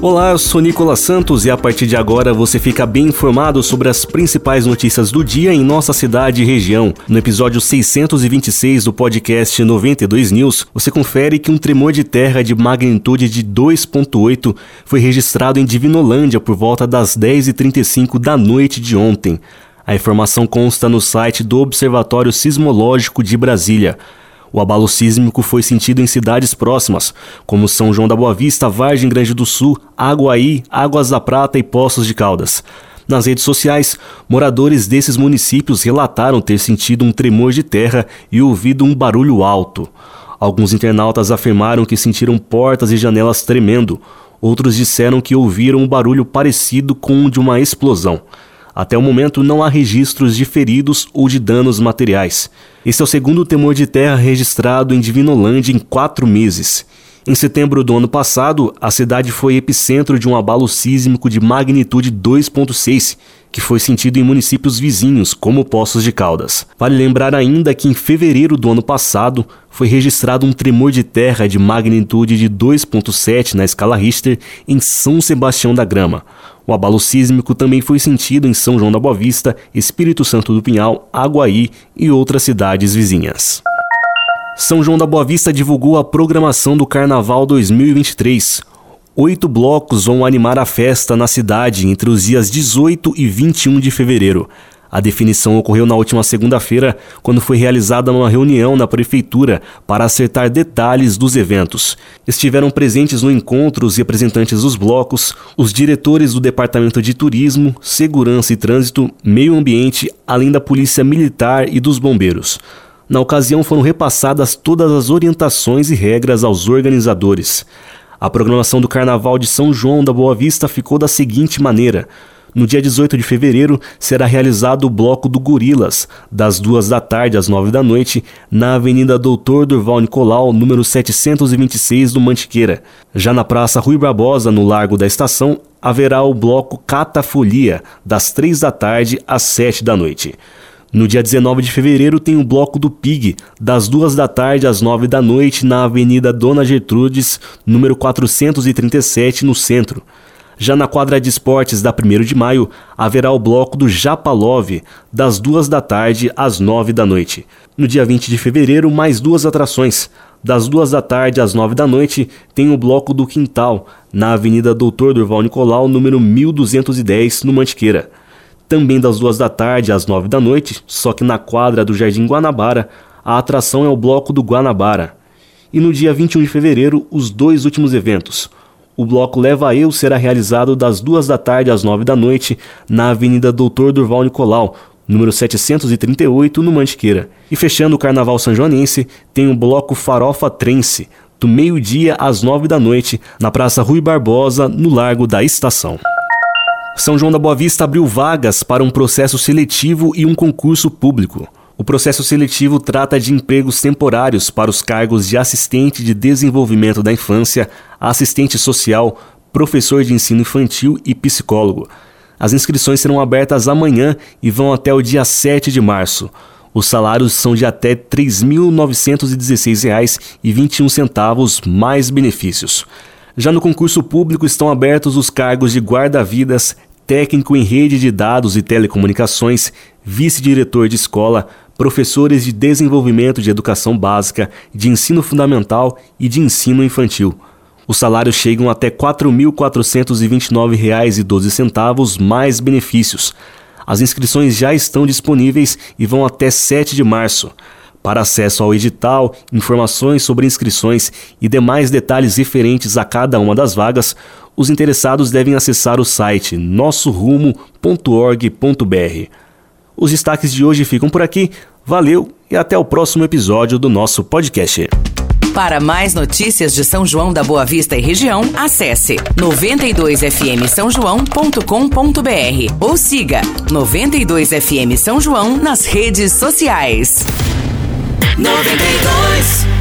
Olá, eu sou Nicolas Santos e a partir de agora você fica bem informado sobre as principais notícias do dia em nossa cidade e região. No episódio 626 do podcast 92 News, você confere que um tremor de terra de magnitude de 2.8 foi registrado em Divinolândia por volta das 10h35 da noite de ontem. A informação consta no site do Observatório Sismológico de Brasília. O abalo sísmico foi sentido em cidades próximas, como São João da Boa Vista, Vargem Grande do Sul, Aguaí, Águas da Prata e Poços de Caldas. Nas redes sociais, moradores desses municípios relataram ter sentido um tremor de terra e ouvido um barulho alto. Alguns internautas afirmaram que sentiram portas e janelas tremendo. Outros disseram que ouviram um barulho parecido com o de uma explosão. Até o momento não há registros de feridos ou de danos materiais. Esse é o segundo temor de terra registrado em Divinolândia em quatro meses. Em setembro do ano passado, a cidade foi epicentro de um abalo sísmico de magnitude 2.6, que foi sentido em municípios vizinhos, como Poços de Caldas. Vale lembrar ainda que em fevereiro do ano passado foi registrado um tremor de terra de magnitude de 2.7 na escala Richter em São Sebastião da Grama. O abalo sísmico também foi sentido em São João da Boa Vista, Espírito Santo do Pinhal, Aguaí e outras cidades vizinhas. São João da Boa Vista divulgou a programação do Carnaval 2023. Oito blocos vão animar a festa na cidade entre os dias 18 e 21 de fevereiro. A definição ocorreu na última segunda-feira, quando foi realizada uma reunião na prefeitura para acertar detalhes dos eventos. Estiveram presentes no encontro os representantes dos blocos, os diretores do Departamento de Turismo, Segurança e Trânsito, Meio Ambiente, além da Polícia Militar e dos Bombeiros. Na ocasião foram repassadas todas as orientações e regras aos organizadores. A programação do Carnaval de São João da Boa Vista ficou da seguinte maneira: no dia 18 de fevereiro será realizado o Bloco do Gorilas, das duas da tarde às nove da noite, na Avenida Doutor Durval Nicolau, número 726 do Mantiqueira. Já na Praça Rui Barbosa, no Largo da Estação, haverá o Bloco Catafolia, das três da tarde às sete da noite. No dia 19 de fevereiro tem o Bloco do Pig, das duas da tarde às nove da noite, na Avenida Dona Gertrudes, número 437, no centro. Já na quadra de esportes da 1 de maio, haverá o bloco do Japalove, das 2 da tarde às 9 da noite. No dia 20 de fevereiro, mais duas atrações. Das 2 da tarde às 9 da noite, tem o bloco do Quintal, na Avenida Doutor Durval Nicolau, número 1210, no Mantiqueira. Também das 2 da tarde às 9 da noite, só que na quadra do Jardim Guanabara, a atração é o bloco do Guanabara. E no dia 21 de fevereiro, os dois últimos eventos o bloco Leva Eu será realizado das duas da tarde às nove da noite na Avenida Doutor Durval Nicolau, número 738, no Mantiqueira. E fechando o Carnaval Sanjoanense, tem o bloco Farofa Trense, do meio-dia às nove da noite, na Praça Rui Barbosa, no Largo da Estação. São João da Boa Vista abriu vagas para um processo seletivo e um concurso público. O processo seletivo trata de empregos temporários para os cargos de assistente de desenvolvimento da infância, assistente social, professor de ensino infantil e psicólogo. As inscrições serão abertas amanhã e vão até o dia 7 de março. Os salários são de até R$ 3.916,21 mais benefícios. Já no concurso público estão abertos os cargos de guarda-vidas, técnico em rede de dados e telecomunicações, vice-diretor de escola, professores de desenvolvimento de educação básica, de ensino fundamental e de ensino infantil. Os salários chegam até R$ 4.429,12 mais benefícios. As inscrições já estão disponíveis e vão até 7 de março. Para acesso ao edital, informações sobre inscrições e demais detalhes referentes a cada uma das vagas, os interessados devem acessar o site nossorumo.org.br. Os destaques de hoje ficam por aqui. Valeu e até o próximo episódio do nosso podcast. Para mais notícias de São João da Boa Vista e região, acesse 92fm São João.com.br ou siga 92fm São João nas redes sociais. 92